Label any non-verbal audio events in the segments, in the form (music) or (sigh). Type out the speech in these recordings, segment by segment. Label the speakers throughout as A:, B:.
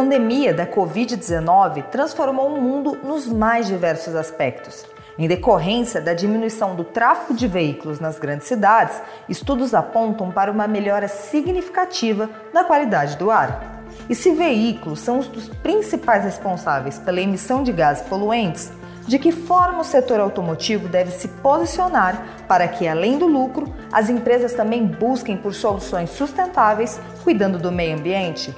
A: Pandemia da Covid-19 transformou o mundo nos mais diversos aspectos. Em decorrência da diminuição do tráfego de veículos nas grandes cidades, estudos apontam para uma melhora significativa na qualidade do ar. E se veículos são os dos principais responsáveis pela emissão de gases poluentes, de que forma o setor automotivo deve se posicionar para que, além do lucro, as empresas também busquem por soluções sustentáveis, cuidando do meio ambiente?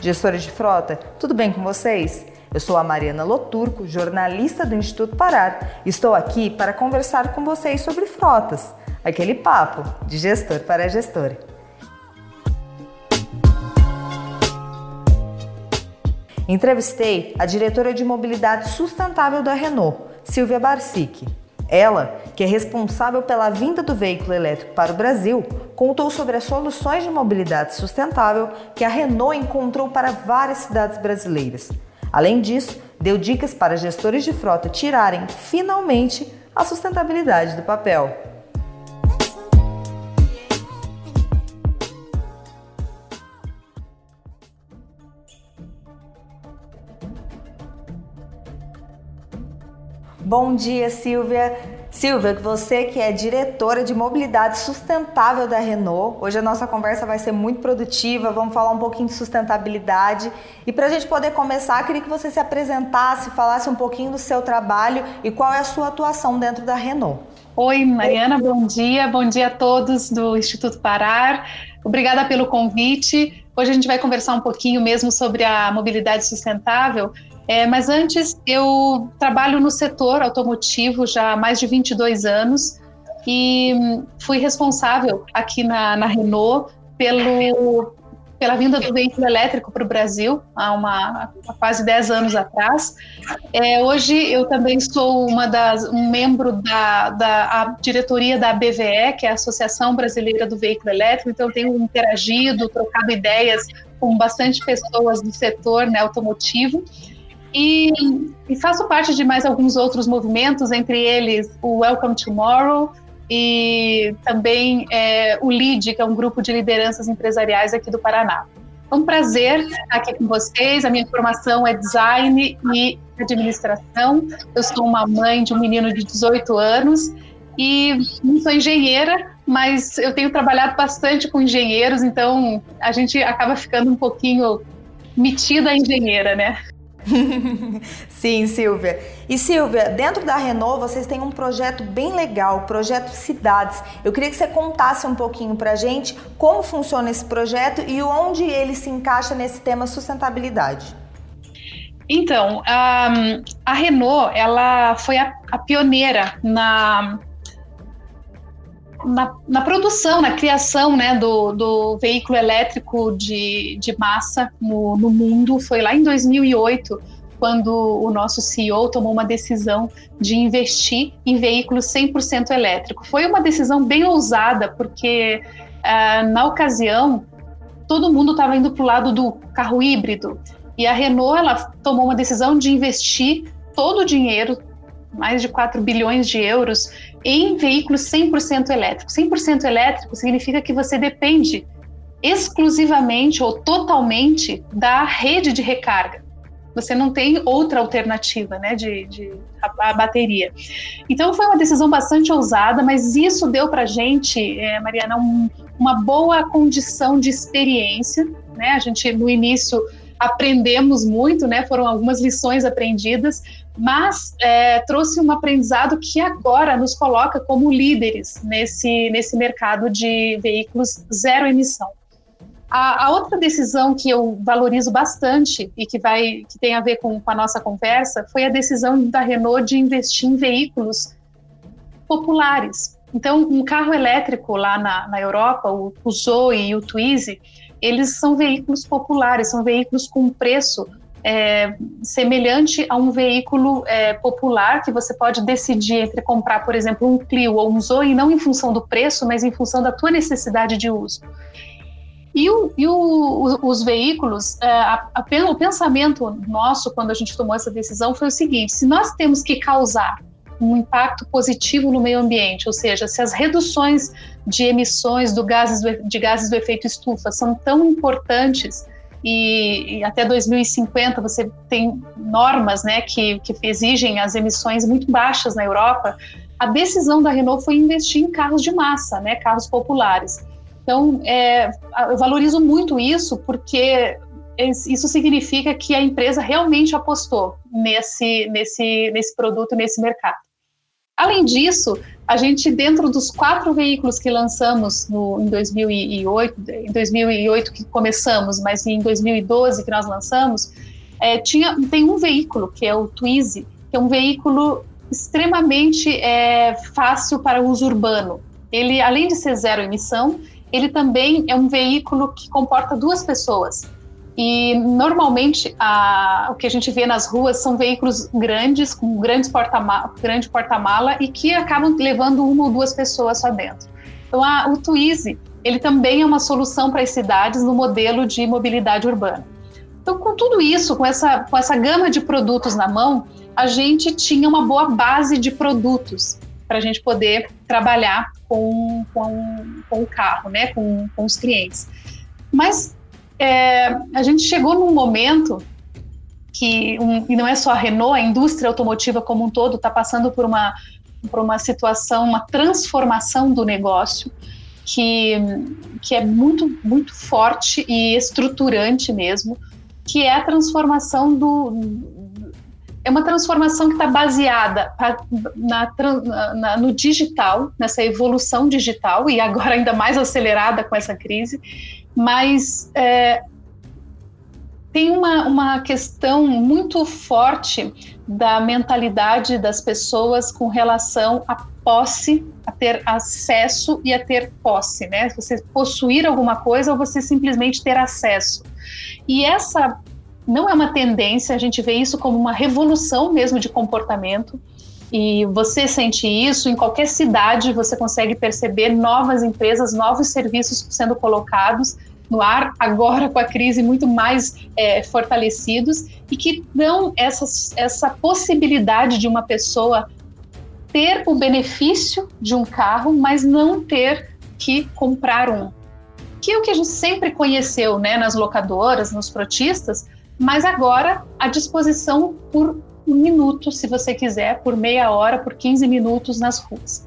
A: Gestores de frota, tudo bem com vocês? Eu sou a Mariana Loturco, jornalista do Instituto Parar, estou aqui para conversar com vocês sobre frotas, aquele papo de gestor para gestor. Entrevistei a diretora de mobilidade sustentável da Renault, Silvia Barsic. Ela, que é responsável pela vinda do veículo elétrico para o Brasil, contou sobre as soluções de mobilidade sustentável que a Renault encontrou para várias cidades brasileiras. Além disso, deu dicas para gestores de frota tirarem finalmente a sustentabilidade do papel. Bom dia, Silvia. Silvia, você que é diretora de mobilidade sustentável da Renault, hoje a nossa conversa vai ser muito produtiva, vamos falar um pouquinho de sustentabilidade. E para a gente poder começar, queria que você se apresentasse, falasse um pouquinho do seu trabalho e qual é a sua atuação dentro da Renault.
B: Oi, Mariana, bom dia, bom dia a todos do Instituto Parar. Obrigada pelo convite. Hoje a gente vai conversar um pouquinho mesmo sobre a mobilidade sustentável. É, mas antes, eu trabalho no setor automotivo já há mais de 22 anos e fui responsável aqui na, na Renault pelo, pela vinda do veículo elétrico para o Brasil, há, uma, há quase 10 anos atrás. É, hoje eu também sou uma das, um membro da, da diretoria da BVE, que é a Associação Brasileira do Veículo Elétrico, então tenho interagido, trocado ideias com bastante pessoas do setor né, automotivo. E, e, faço parte de mais alguns outros movimentos, entre eles o Welcome Tomorrow e também é, o LEAD, que é um grupo de lideranças empresariais aqui do Paraná. É um prazer estar aqui com vocês. A minha formação é design e administração. Eu sou uma mãe de um menino de 18 anos e não sou engenheira, mas eu tenho trabalhado bastante com engenheiros, então a gente acaba ficando um pouquinho metida engenheira, né? (laughs)
A: Sim, Silvia. E Silvia, dentro da Renault vocês têm um projeto bem legal, o projeto Cidades. Eu queria que você contasse um pouquinho pra gente como funciona esse projeto e onde ele se encaixa nesse tema sustentabilidade.
B: Então, a, a Renault, ela foi a, a pioneira na na, na, produção, na criação né, do, do veículo elétrico de, de massa no, no mundo foi lá em 2008, quando o nosso CEO tomou uma decisão de investir em veículos 100% elétrico. Foi uma decisão bem ousada, porque uh, na ocasião todo mundo estava indo para o lado do carro híbrido e a Renault ela tomou uma decisão de investir todo o dinheiro, mais de 4 bilhões de euros, em veículos 100% elétricos. 100% elétrico significa que você depende exclusivamente ou totalmente da rede de recarga. Você não tem outra alternativa, né, de, de a, a bateria. Então foi uma decisão bastante ousada, mas isso deu para gente, é, Mariana, um, uma boa condição de experiência, né? A gente no início aprendemos muito, né? Foram algumas lições aprendidas, mas é, trouxe um aprendizado que agora nos coloca como líderes nesse, nesse mercado de veículos zero emissão. A, a, outra decisão que eu valorizo bastante e que vai que tem a ver com, com a nossa conversa foi a decisão da Renault de investir em veículos populares. Então, um carro elétrico lá na, na Europa, o, o Zoe e o Twizy, eles são veículos populares, são veículos com preço é, semelhante a um veículo é, popular que você pode decidir entre comprar, por exemplo, um Clio ou um Zoe, não em função do preço, mas em função da tua necessidade de uso. E, o, e o, os veículos, é, a, a, o pensamento nosso quando a gente tomou essa decisão foi o seguinte: se nós temos que causar um impacto positivo no meio ambiente, ou seja, se as reduções de emissões do gases de gases do efeito estufa são tão importantes e, e, até 2050 você tem normas né, que, que exigem as emissões muito baixas na Europa, a decisão da Renault foi investir em carros de massa, né, carros populares. Então, é, eu valorizo muito isso porque isso significa que a empresa realmente apostou nesse, nesse, nesse produto, nesse mercado. Além disso, a gente, dentro dos quatro veículos que lançamos no, em 2008, em 2008 que começamos, mas em 2012 que nós lançamos, é, tinha, tem um veículo, que é o Twizy, que é um veículo extremamente é, fácil para uso urbano. Ele, além de ser zero emissão, ele também é um veículo que comporta duas pessoas. E normalmente a, o que a gente vê nas ruas são veículos grandes, com grandes porta grande porta-mala e que acabam levando uma ou duas pessoas só dentro. Então a, o Twizy, ele também é uma solução para as cidades no modelo de mobilidade urbana. Então com tudo isso, com essa, com essa gama de produtos na mão, a gente tinha uma boa base de produtos para a gente poder trabalhar com, com, com o carro, né, com, com os clientes. Mas é, a gente chegou num momento que, um, e não é só a Renault, a indústria automotiva como um todo está passando por uma, por uma situação, uma transformação do negócio que, que é muito, muito forte e estruturante mesmo, que é a transformação do, é uma transformação que está baseada na, na, no digital, nessa evolução digital, e agora ainda mais acelerada com essa crise, mas é, tem uma, uma questão muito forte da mentalidade das pessoas com relação à posse, a ter acesso e a ter posse, né? Você possuir alguma coisa ou você simplesmente ter acesso. E essa não é uma tendência, a gente vê isso como uma revolução mesmo de comportamento. E você sente isso em qualquer cidade, você consegue perceber novas empresas, novos serviços sendo colocados no ar, agora com a crise muito mais é, fortalecidos, e que dão essa, essa possibilidade de uma pessoa ter o benefício de um carro, mas não ter que comprar um. Que é o que a gente sempre conheceu né, nas locadoras, nos frotistas, mas agora à disposição por um minuto, se você quiser, por meia hora, por 15 minutos nas ruas.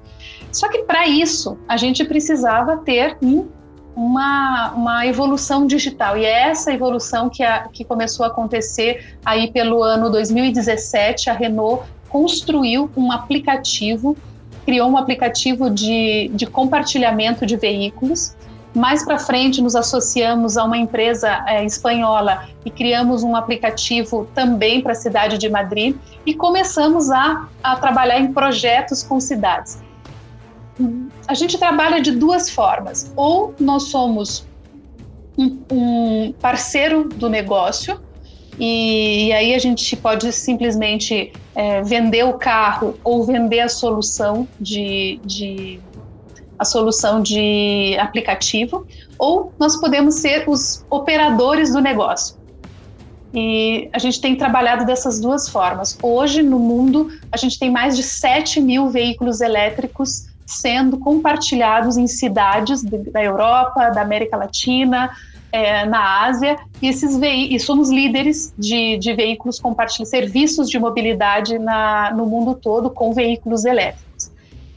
B: Só que para isso a gente precisava ter um uma, uma evolução digital. E é essa evolução que, a, que começou a acontecer aí pelo ano 2017. A Renault construiu um aplicativo, criou um aplicativo de, de compartilhamento de veículos. Mais para frente, nos associamos a uma empresa é, espanhola e criamos um aplicativo também para a cidade de Madrid e começamos a, a trabalhar em projetos com cidades a gente trabalha de duas formas. Ou nós somos um, um parceiro do negócio, e, e, aí a gente pode simplesmente é, vender o carro ou vender a solução de, de, a solução de aplicativo, ou nós podemos ser os operadores do negócio. E a gente tem trabalhado dessas duas formas. Hoje, no mundo, a gente tem mais de 7 mil veículos elétricos sendo compartilhados em cidades da Europa, da América Latina, é, na Ásia, e, esses e somos líderes de, de veículos compartilhados, serviços de mobilidade na, no mundo todo com veículos elétricos.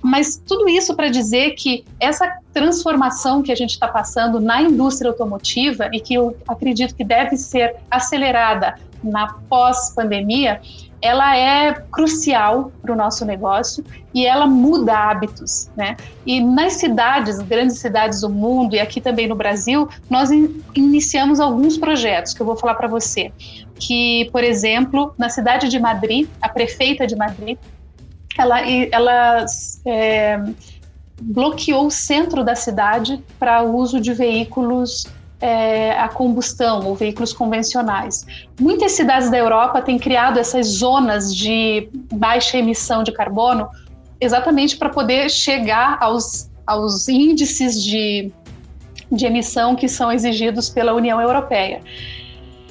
B: Mas tudo isso para dizer que essa transformação que a gente está passando na indústria automotiva e que eu acredito que deve ser acelerada na pós-pandemia, ela é crucial para o nosso negócio e ela muda hábitos, né? E nas cidades, grandes cidades do mundo e aqui também no Brasil, nós in iniciamos alguns projetos que eu vou falar para você. Que, por exemplo, na cidade de Madrid, a prefeita de Madrid, ela, ela é, bloqueou o centro da cidade para o uso de veículos é, a combustão ou veículos convencionais. Muitas cidades da Europa têm criado essas zonas de baixa emissão de carbono exatamente para poder chegar aos, aos índices de de emissão que são exigidos pela União Europeia.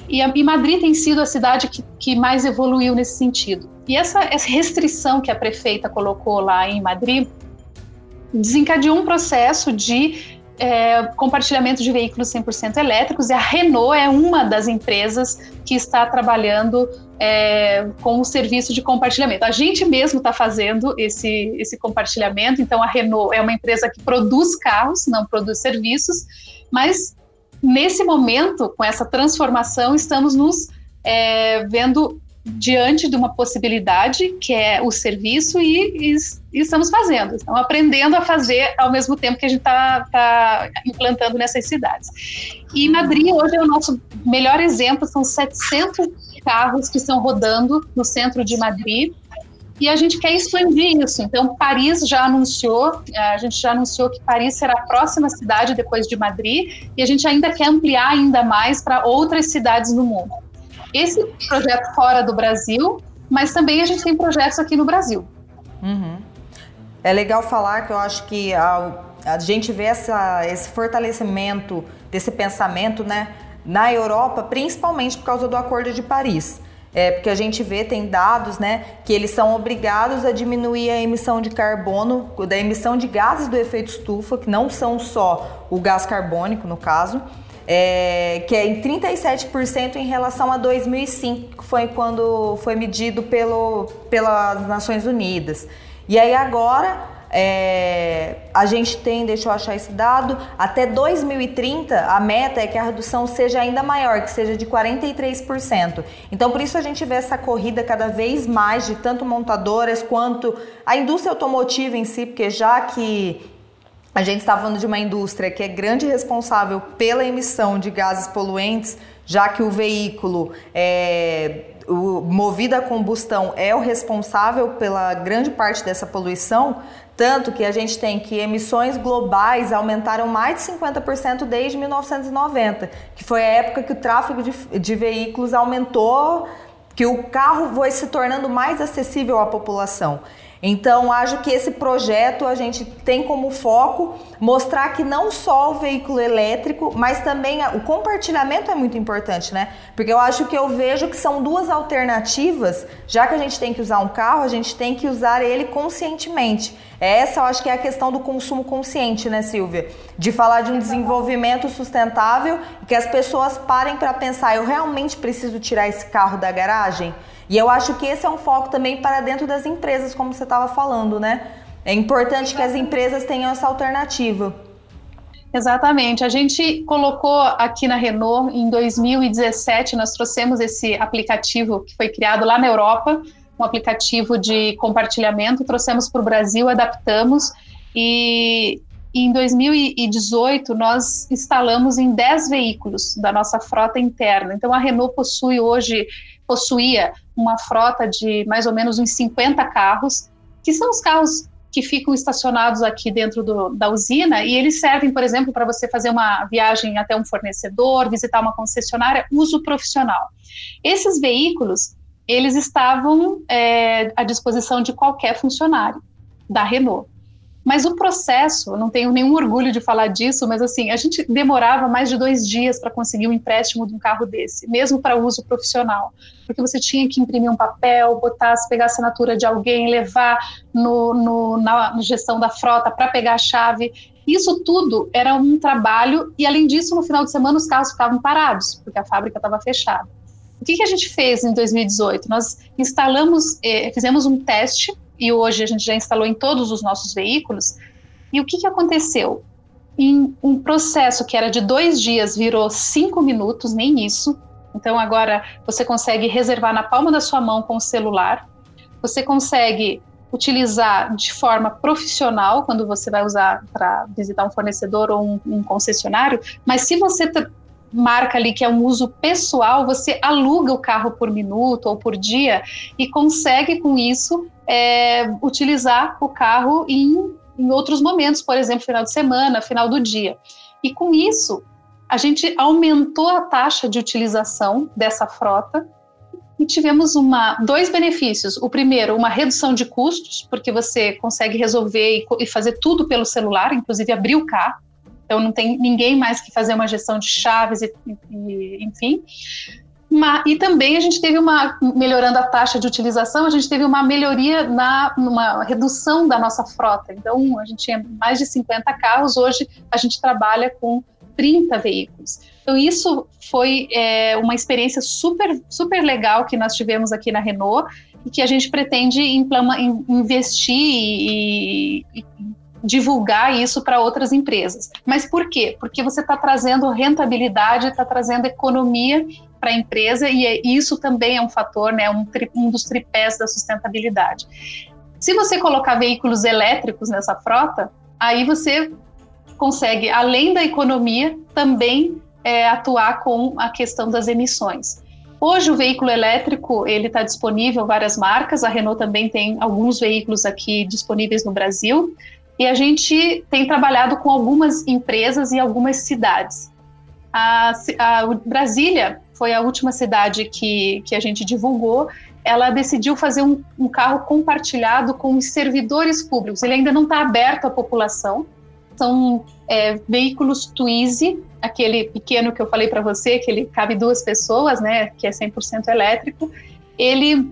B: E, a, e Madrid tem sido a cidade que, que mais evoluiu nesse sentido. E essa, essa restrição que a prefeita colocou lá em Madrid desencadeou um processo de é, compartilhamento de veículos 100% elétricos e a Renault é uma das empresas que está trabalhando é, com o serviço de compartilhamento. A gente mesmo está fazendo esse, esse compartilhamento, então a Renault é uma empresa que produz carros, não produz serviços, mas nesse momento, com essa transformação, estamos nos é, vendo diante de uma possibilidade que é o serviço e, e, e, estamos fazendo, estamos aprendendo a fazer ao mesmo tempo que a gente está tá implantando nessas cidades. E Madrid hoje é o nosso melhor exemplo, são 700 carros que estão rodando no centro de Madrid e a gente quer expandir isso. Então, Paris já anunciou, a gente já anunciou que Paris será a próxima cidade depois de Madrid, e a gente ainda quer ampliar ainda mais para outras cidades no mundo. Esse projeto fora do Brasil, mas também a gente tem projetos aqui no Brasil.
A: Uhum. É legal falar que eu acho que a, a gente vê essa, esse fortalecimento desse pensamento, né, na Europa, principalmente por causa do Acordo de Paris. É, porque a gente vê, tem dados, né, que eles são obrigados a diminuir a emissão de carbono, da emissão de gases do efeito estufa, que não são só o gás carbônico, no caso, é, que é em 37% em relação a 2005, que foi quando foi medido pelo, pelas Nações Unidas. E aí agora é, a gente tem, deixa eu achar esse dado, até 2030 a meta é que a redução seja ainda maior, que seja de 43%. Então por isso a gente vê essa corrida cada vez mais de tanto montadoras quanto a indústria automotiva em si, porque já que a gente está falando de uma indústria que é grande responsável pela emissão de gases poluentes, já que o veículo é, o, movido a combustão é o responsável pela grande parte dessa poluição, tanto que a gente tem que emissões globais aumentaram mais de 50% desde 1990, que foi a época que o tráfego de, de veículos aumentou, que o carro foi se tornando mais acessível à população. Então, acho que esse projeto a gente tem como foco mostrar que não só o veículo elétrico, mas também o compartilhamento é muito importante, né? Porque eu acho que eu vejo que são duas alternativas, já que a gente tem que usar um carro, a gente tem que usar ele conscientemente. Essa eu acho que é a questão do consumo consciente, né, Silvia? De falar de um desenvolvimento sustentável e que as pessoas parem para pensar, eu realmente preciso tirar esse carro da garagem? E eu acho que esse é um foco também para dentro das empresas, como você estava falando, né? É importante que as empresas tenham essa alternativa.
B: Exatamente. A gente colocou aqui na Renault em 2017, nós trouxemos esse aplicativo que foi criado lá na Europa, um aplicativo de compartilhamento, trouxemos para o Brasil, adaptamos e em 2018 nós instalamos em 10 veículos da nossa frota interna. Então a Renault possui hoje possuía uma frota de mais ou menos uns 50 carros, que são os carros que ficam estacionados aqui dentro do, da usina e eles servem, por exemplo, para você fazer uma viagem até um fornecedor, visitar uma concessionária, uso profissional. Esses veículos, eles estavam é, à disposição de qualquer funcionário da Renault. Mas o processo, não tenho nenhum orgulho de falar disso, mas assim, a gente demorava mais de dois dias para conseguir um empréstimo de um carro desse, mesmo para uso profissional. Porque você tinha que imprimir um papel, botar, pegar a assinatura de alguém, levar no, no na gestão da frota para pegar a chave. Isso tudo era um trabalho, e além disso, no final de semana os carros ficavam parados, porque a fábrica estava fechada. O que, que, a gente fez em 2018? Nós instalamos, eh, fizemos um teste e hoje a gente já instalou em todos os nossos veículos. E o que, que aconteceu? Em um processo que era de dois dias virou cinco minutos, nem isso. Então agora você consegue reservar na palma da sua mão com o celular. Você consegue utilizar de forma profissional quando você vai usar para visitar um fornecedor ou um, um concessionário. Mas se você marca ali que é um uso pessoal, você aluga o carro por minuto ou por dia e consegue com isso é, utilizar o carro em, em outros momentos, por exemplo, final de semana, final do dia. E com isso, a gente aumentou a taxa de utilização dessa frota e tivemos uma, dois benefícios. O primeiro, uma redução de custos, porque você consegue resolver e, e fazer tudo pelo celular, inclusive abrir o carro. Então não tem ninguém mais que fazer uma gestão de chaves, e, e enfim. Uma, e também a gente teve uma, melhorando a taxa de utilização, a gente teve uma melhoria na uma redução da nossa frota. Então, a gente tinha mais de 50 carros, hoje a gente trabalha com 30 veículos. Então, isso foi é, uma experiência super, super legal que nós tivemos aqui na Renault e que a gente pretende investir e, e divulgar isso para outras empresas. Mas por quê? Porque você está trazendo rentabilidade, está trazendo economia para a empresa e é, isso também é um fator, né, um, um dos tripés da sustentabilidade. Se você colocar veículos elétricos nessa frota, aí você consegue, além da economia, também é, atuar com a questão das emissões. Hoje o veículo elétrico ele está disponível várias marcas. A Renault também tem alguns veículos aqui disponíveis no Brasil. E a gente tem trabalhado com algumas empresas e algumas cidades. A, a Brasília foi a última cidade que, que a gente divulgou. Ela decidiu fazer um, um carro compartilhado com os servidores públicos. Ele ainda não está aberto à população. São é, veículos Twizy, aquele pequeno que eu falei para você, que ele cabe duas pessoas, né, que é 100% elétrico. Ele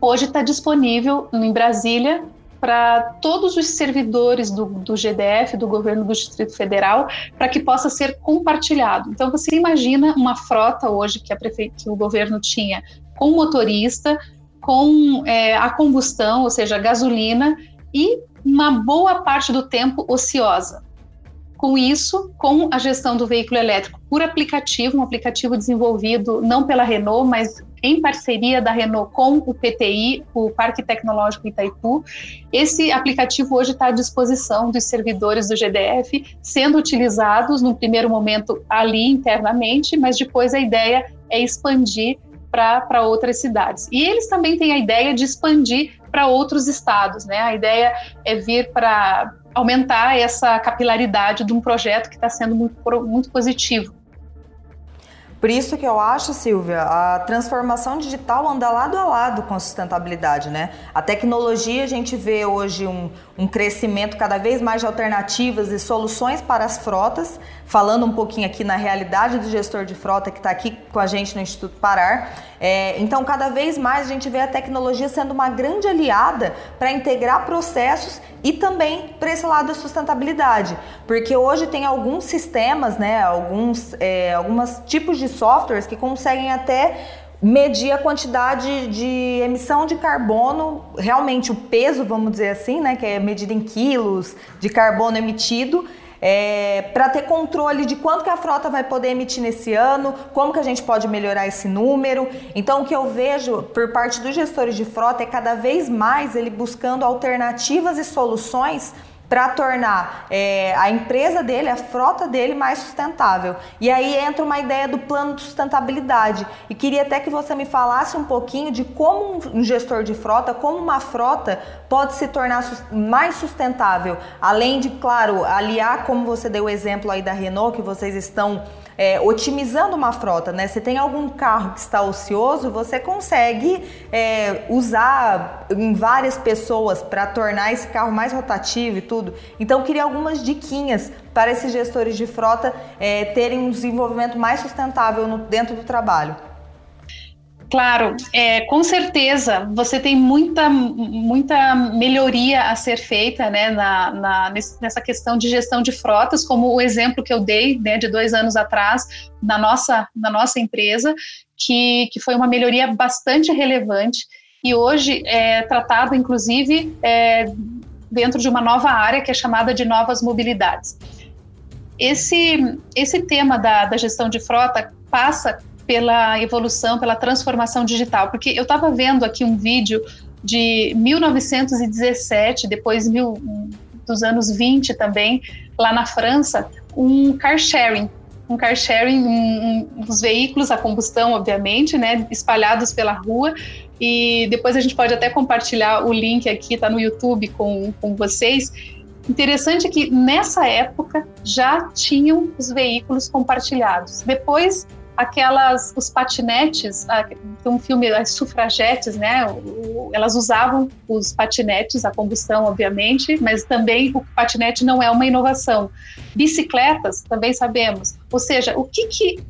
B: hoje está disponível em Brasília para todos os servidores do, do, GDF, do governo do Distrito Federal, para que possa ser compartilhado. Então, você imagina uma frota hoje que, a prefe... que o governo tinha com motorista, com é, a combustão, ou seja, gasolina, e uma boa parte do tempo ociosa. Com isso, com a gestão do veículo elétrico por aplicativo, um aplicativo desenvolvido não pela Renault, mas em parceria da Renault com o PTI, o Parque Tecnológico Itaipu. Esse aplicativo hoje está à disposição dos servidores do GDF, sendo utilizados no primeiro momento ali internamente, mas depois a ideia é expandir para outras cidades. E eles também têm a ideia de expandir para outros estados, né? A ideia é vir para aumentar essa capilaridade de um projeto que está sendo muito, muito positivo.
A: Por isso que eu acho, Silvia, a transformação digital anda lado a lado com a sustentabilidade, né? A tecnologia, a gente vê hoje um, um crescimento cada vez mais de alternativas e soluções para as frotas, falando um pouquinho aqui na realidade do gestor de frota que está aqui com a gente no Instituto Parar. É, então, cada vez mais a gente vê a tecnologia sendo uma grande aliada para integrar processos e também para esse lado da sustentabilidade, porque hoje tem alguns sistemas, né, alguns, é, alguns tipos de softwares que conseguem até medir a quantidade de emissão de carbono, realmente o peso, vamos dizer assim, né, que é medido em quilos de carbono emitido é, para ter controle de quanto que a frota vai poder emitir nesse ano, como que a gente pode melhorar esse número. Então, o que eu vejo por parte dos gestores de frota é cada vez mais ele buscando alternativas e soluções para tornar é, a empresa dele, a frota dele mais sustentável. E aí entra uma ideia do plano de sustentabilidade. E queria até que você me falasse um pouquinho de como um gestor de frota, como uma frota pode se tornar mais sustentável, além de, claro, aliar, como você deu o exemplo aí da Renault, que vocês estão é, otimizando uma frota, né? Se tem algum carro que está ocioso, você consegue é, usar em várias pessoas para tornar esse carro mais rotativo e tudo. Então, queria algumas diquinhas para esses gestores de frota é, terem um desenvolvimento mais sustentável no, dentro do trabalho.
B: Claro, é, com certeza você tem muita, muita melhoria a ser feita né, na, na, nessa questão de gestão de frotas, como o exemplo que eu dei né, de dois anos atrás na nossa, na nossa empresa, que, que foi uma melhoria bastante relevante e hoje é tratado, inclusive, é, dentro de uma nova área que é chamada de novas mobilidades. Esse, esse tema da, da gestão de frota passa pela evolução, pela transformação digital. Porque eu estava vendo aqui um vídeo de 1917, depois mil, dos anos 20 também, lá na França, um car sharing. Um car sharing, um, um, os veículos a combustão, obviamente, né, espalhados pela rua. E depois a gente pode até compartilhar o link aqui, tá no YouTube com, com vocês. Interessante que nessa época já tinham os veículos compartilhados. Depois aquelas os patinetes, tem um filme as sufragetes, né? Elas usavam os patinetes, a combustão, obviamente, mas também o patinete não é uma inovação. Bicicletas, também sabemos. Ou seja, o que que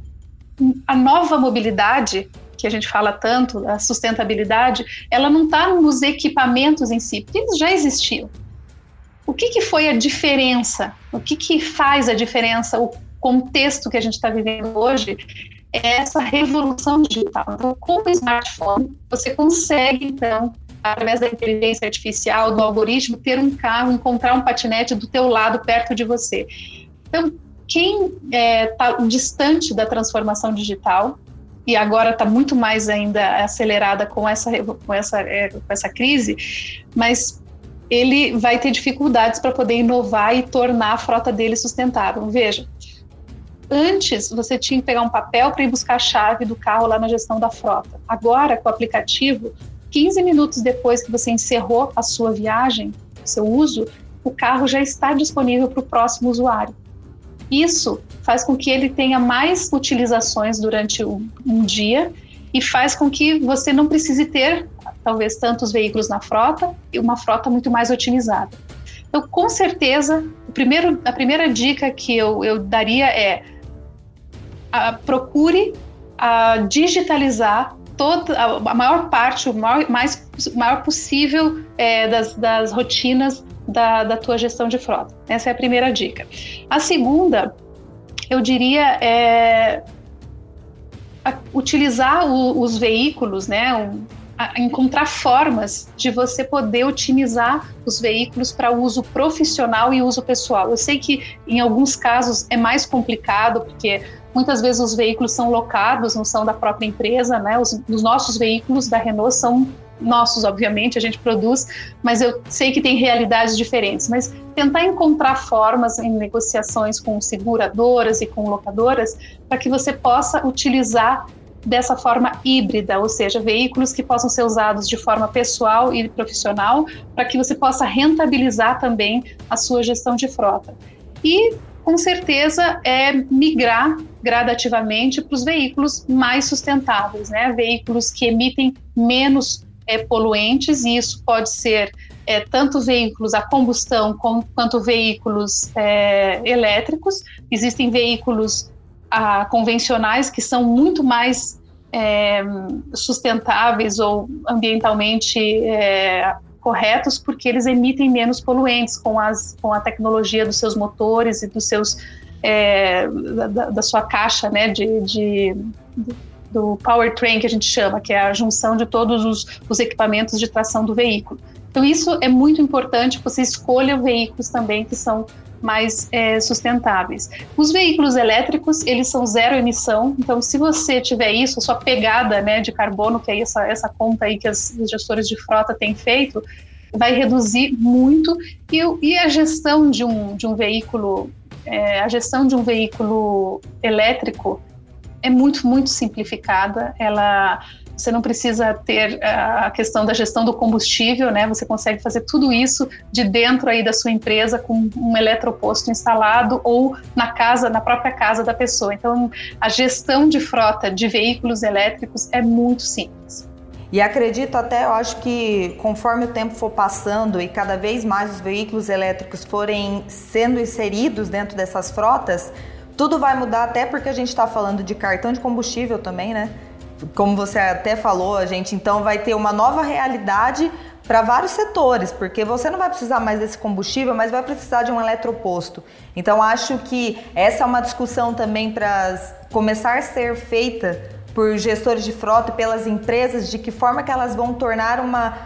B: a nova mobilidade que a gente fala tanto, a sustentabilidade, ela não está nos equipamentos em si, porque eles já existiam. O que, que foi a diferença? O que, que faz a diferença? O contexto que a gente está vivendo hoje é essa revolução digital. Então, com o smartphone, você consegue, então, através da inteligência artificial, do algoritmo, ter um carro, encontrar um patinete do teu lado, perto de você. Então, quem está é, tá distante da transformação digital, e agora está muito mais ainda acelerada com essa, com, essa, é, com essa crise, mas ele vai ter dificuldades para poder inovar e tornar a frota dele sustentável. Veja, Antes, você tinha que pegar um papel para ir buscar a chave do carro lá na gestão da frota. Agora, com o aplicativo, 15 minutos depois que você encerrou a sua viagem, seu uso, o carro já está disponível para o próximo usuário. Isso faz com que ele tenha mais utilizações durante um, um dia e faz com que você não precise ter, talvez, tantos veículos na frota e uma frota muito mais otimizada. Então, com certeza, primeiro, a primeira dica que eu, eu daria é procure a digitalizar toda a maior parte, o maior, mais, maior possível é, das, das rotinas da, da tua gestão de frota. Essa é a primeira dica. A segunda, eu diria, é utilizar o, os veículos, né? Um, encontrar formas de você poder otimizar os veículos para uso profissional e uso pessoal. Eu sei que em alguns casos é mais complicado, porque Muitas vezes os veículos são locados, não são da própria empresa, né? Os, os nossos veículos da Renault são nossos, obviamente, a gente produz, mas eu sei que tem realidades diferentes. Mas tentar encontrar formas em negociações com seguradoras e com locadoras para que você possa utilizar dessa forma híbrida, ou seja, veículos que possam ser usados de forma pessoal e profissional, para que você possa rentabilizar também a sua gestão de frota. E com certeza é migrar gradativamente para os veículos mais sustentáveis, né? Veículos que emitem menos é, poluentes, e isso pode ser é, tanto veículos a combustão com, quanto veículos é, elétricos. Existem veículos a, convencionais que são muito mais é, sustentáveis ou ambientalmente é, corretos porque eles emitem menos poluentes com, as, com a tecnologia dos seus motores e dos seus é, da, da, sua caixa né, de, de, do powertrain que a gente chama, que é a junção de todos os, os equipamentos de tração do veículo. Então isso é muito importante você escolha veículos também que são mais é, sustentáveis. Os veículos elétricos, eles são zero emissão, então se você tiver isso, sua pegada né, de carbono, que é essa, essa conta aí que as, os gestores de frota têm feito, vai reduzir muito e, e a gestão de um, de um veículo, é, a gestão de um veículo elétrico é muito, muito simplificada, ela você não precisa ter eh, a questão da gestão do combustível, né? Você consegue fazer tudo isso de dentro aí da sua empresa com um eletroposto instalado ou na casa, na própria casa da pessoa. Então, a gestão de frota de veículos elétricos é muito simples.
A: E acredito até, eu acho que conforme o tempo for passando e cada vez mais os veículos elétricos forem sendo inseridos dentro dessas frotas, tudo vai mudar até porque a gente está falando de cartão de combustível também, né? Como você até falou, a gente então vai ter uma nova realidade para vários setores, porque você não vai precisar mais desse combustível, mas vai precisar de um eletroposto. Então acho que essa é uma discussão também para começar a ser feita por gestores de frota e pelas empresas de que forma que elas vão tornar uma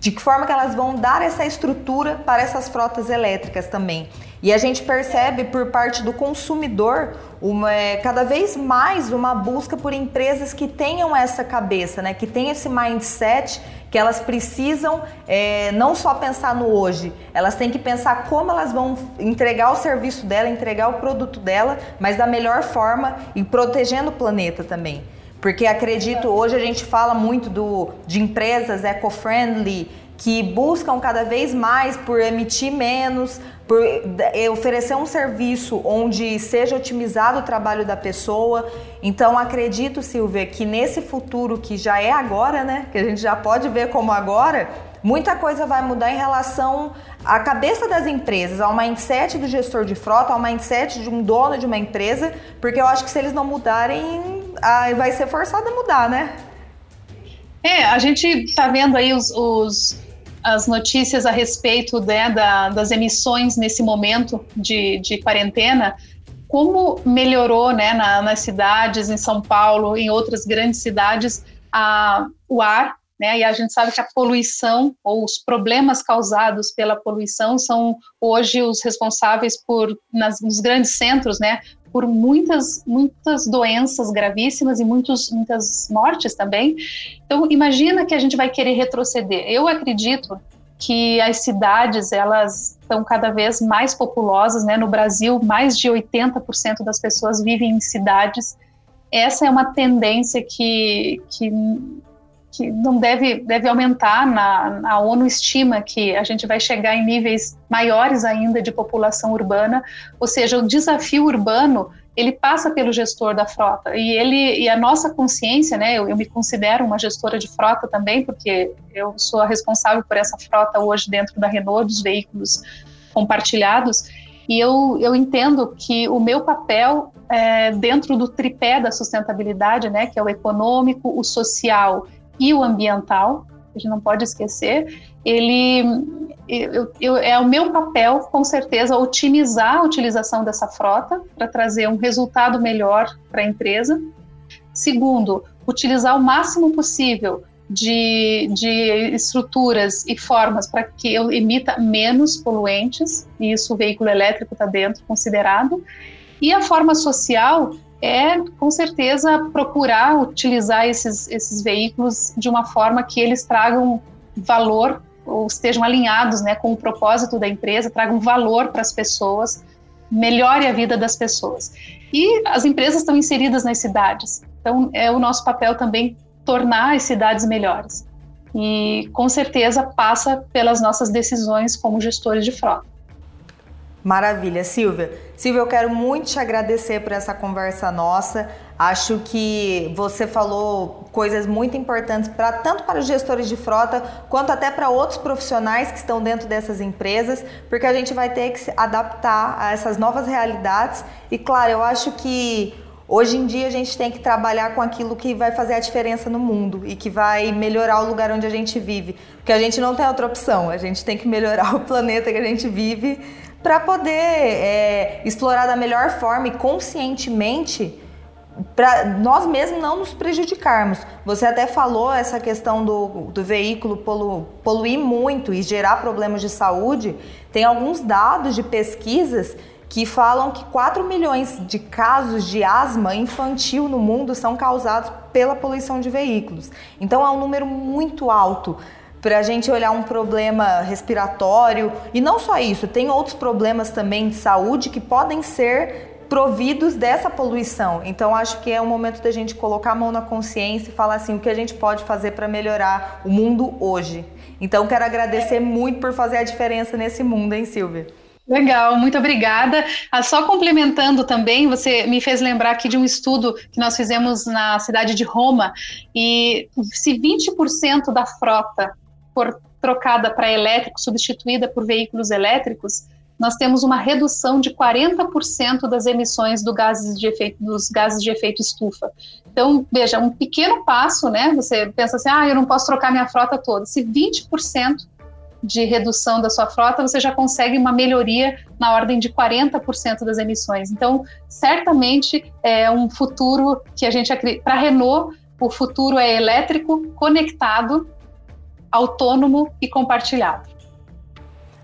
A: de que forma que elas vão dar essa estrutura para essas frotas elétricas também. E a gente percebe por parte do consumidor uma, é, cada vez mais uma busca por empresas que tenham essa cabeça, né? que tenham esse mindset que elas precisam é, não só pensar no hoje, elas têm que pensar como elas vão entregar o serviço dela, entregar o produto dela, mas da melhor forma e protegendo o planeta também. Porque acredito, hoje a gente fala muito do, de empresas eco-friendly, que buscam cada vez mais por emitir menos, por eh, oferecer um serviço onde seja otimizado o trabalho da pessoa. Então acredito, Silvia, que nesse futuro que já é agora, né, que a gente já pode ver como agora, muita coisa vai mudar em relação à cabeça das empresas, ao mindset do gestor de frota, ao mindset de um dono de uma empresa, porque eu acho que se eles não mudarem, vai ser forçado a mudar, né?
B: É, a gente está vendo aí os, os, as notícias a respeito né, da, das emissões nesse momento de, de quarentena, como melhorou né, na, nas cidades, em São Paulo, em outras grandes cidades, a, o ar, né, e a gente sabe que a poluição ou os problemas causados pela poluição são hoje os responsáveis por, nas, nos grandes centros, né, por muitas, muitas doenças gravíssimas e muitos, muitas mortes também. Então, imagina que a gente vai querer retroceder. Eu acredito que as cidades, elas estão cada vez mais populosas, né? No Brasil, mais de 80% das pessoas vivem em cidades. Essa é uma tendência que, que que não deve, deve aumentar. Na, a ONU estima que a gente vai chegar em níveis maiores ainda de população urbana, ou seja, o desafio urbano ele passa pelo gestor da frota e ele e a nossa consciência, né? Eu, eu me considero uma gestora de frota também, porque eu sou a responsável por essa frota hoje dentro da Renault dos veículos compartilhados. E eu, eu entendo que o meu papel é, dentro do tripé da sustentabilidade, né, que é o econômico, o social e o ambiental, a gente não pode esquecer, ele eu, eu, é o meu papel, com certeza, otimizar a utilização dessa frota para trazer um resultado melhor para a empresa. Segundo, utilizar o máximo possível de, de estruturas e formas para que eu emita menos poluentes, e isso o veículo elétrico está dentro, considerado. E a forma social é, com certeza, procurar utilizar esses, esses veículos de uma forma que eles tragam valor ou estejam alinhados né, com o propósito da empresa, tragam valor para as pessoas, melhore a vida das pessoas. E as empresas estão inseridas nas cidades, então é o nosso papel também tornar as cidades melhores. E com certeza passa pelas nossas decisões como gestores de frota.
A: Maravilha, Silvia. Silvia, eu quero muito te agradecer por essa conversa nossa. Acho que você falou coisas muito importantes para tanto para os gestores de frota quanto até para outros profissionais que estão dentro dessas empresas, porque a gente vai ter que se adaptar a essas novas realidades. E claro, eu acho que hoje em dia a gente tem que trabalhar com aquilo que vai fazer a diferença no mundo e que vai melhorar o lugar onde a gente vive, porque a gente não tem outra opção. A gente tem que melhorar (laughs) o planeta que a gente vive para poder é, explorar da melhor forma e conscientemente para nós mesmos não nos prejudicarmos. Você até falou essa questão do, do veículo polu, poluir muito e gerar problemas de saúde. Tem alguns dados de pesquisas que falam que 4 milhões de casos de asma infantil no mundo são causados pela poluição de veículos. Então é um número muito alto para a gente olhar um problema respiratório. E não só isso, tem outros problemas também de saúde que podem ser providos dessa poluição. Então acho que é o momento da gente colocar a mão na consciência e falar assim o que a gente pode fazer para melhorar o mundo hoje. Então quero agradecer muito por fazer a diferença nesse mundo, hein, Silvia?
B: Legal, muito obrigada. Ah, só complementando também, você me fez lembrar aqui de um estudo que nós fizemos na cidade de Roma, e se 20% da frota for trocada para elétrico, substituída por veículos elétricos, nós temos uma redução de 40% das emissões do gases efeito, dos gases de efeito estufa. Então, veja, um pequeno passo, né? Você pensa assim, ah, eu não posso trocar minha frota toda. Se 20% de redução da sua frota, você já consegue uma melhoria na ordem de 40% das emissões. Então, certamente é um futuro que a gente acredita. Para a Renault, o futuro é elétrico, conectado autônomo e compartilhado.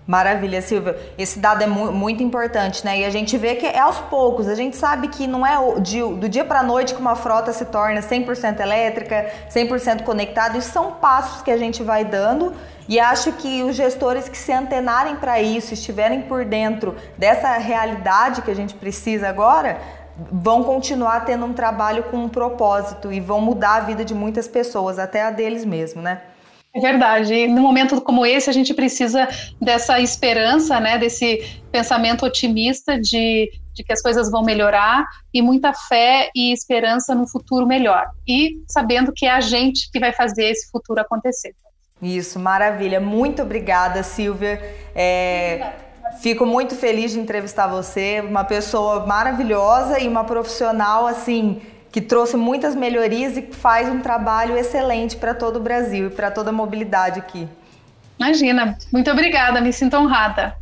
A: Maravilha, Silvia. Esse dado é mu muito importante, né? E a gente vê que é aos poucos. A gente sabe que não é de, do dia para a noite que uma frota se torna 100% elétrica, 100% conectada. Isso são passos que a gente vai dando. E acho que os gestores que se antenarem para isso, estiverem por dentro dessa realidade que a gente precisa agora, vão continuar tendo um trabalho com um propósito e vão mudar a vida de muitas pessoas, até a deles mesmo, né?
B: É verdade. E num momento como esse, a gente precisa dessa esperança, né, desse pensamento otimista de, de que as coisas vão melhorar e muita fé e esperança no futuro melhor. E sabendo que é a gente que vai fazer esse futuro acontecer.
A: Isso, maravilha. Muito obrigada, Silvia. É, fico muito feliz de entrevistar você, uma pessoa maravilhosa e uma profissional assim que trouxe muitas melhorias e faz um trabalho excelente para todo o Brasil e para toda a mobilidade aqui.
B: Imagina, muito obrigada, me sinto honrada.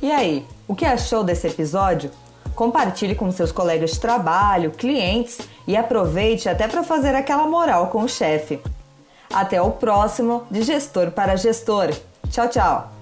A: E aí, o que achou desse episódio? Compartilhe com seus colegas de trabalho, clientes e aproveite até para fazer aquela moral com o chefe. Até o próximo de Gestor para Gestor. Tchau, tchau!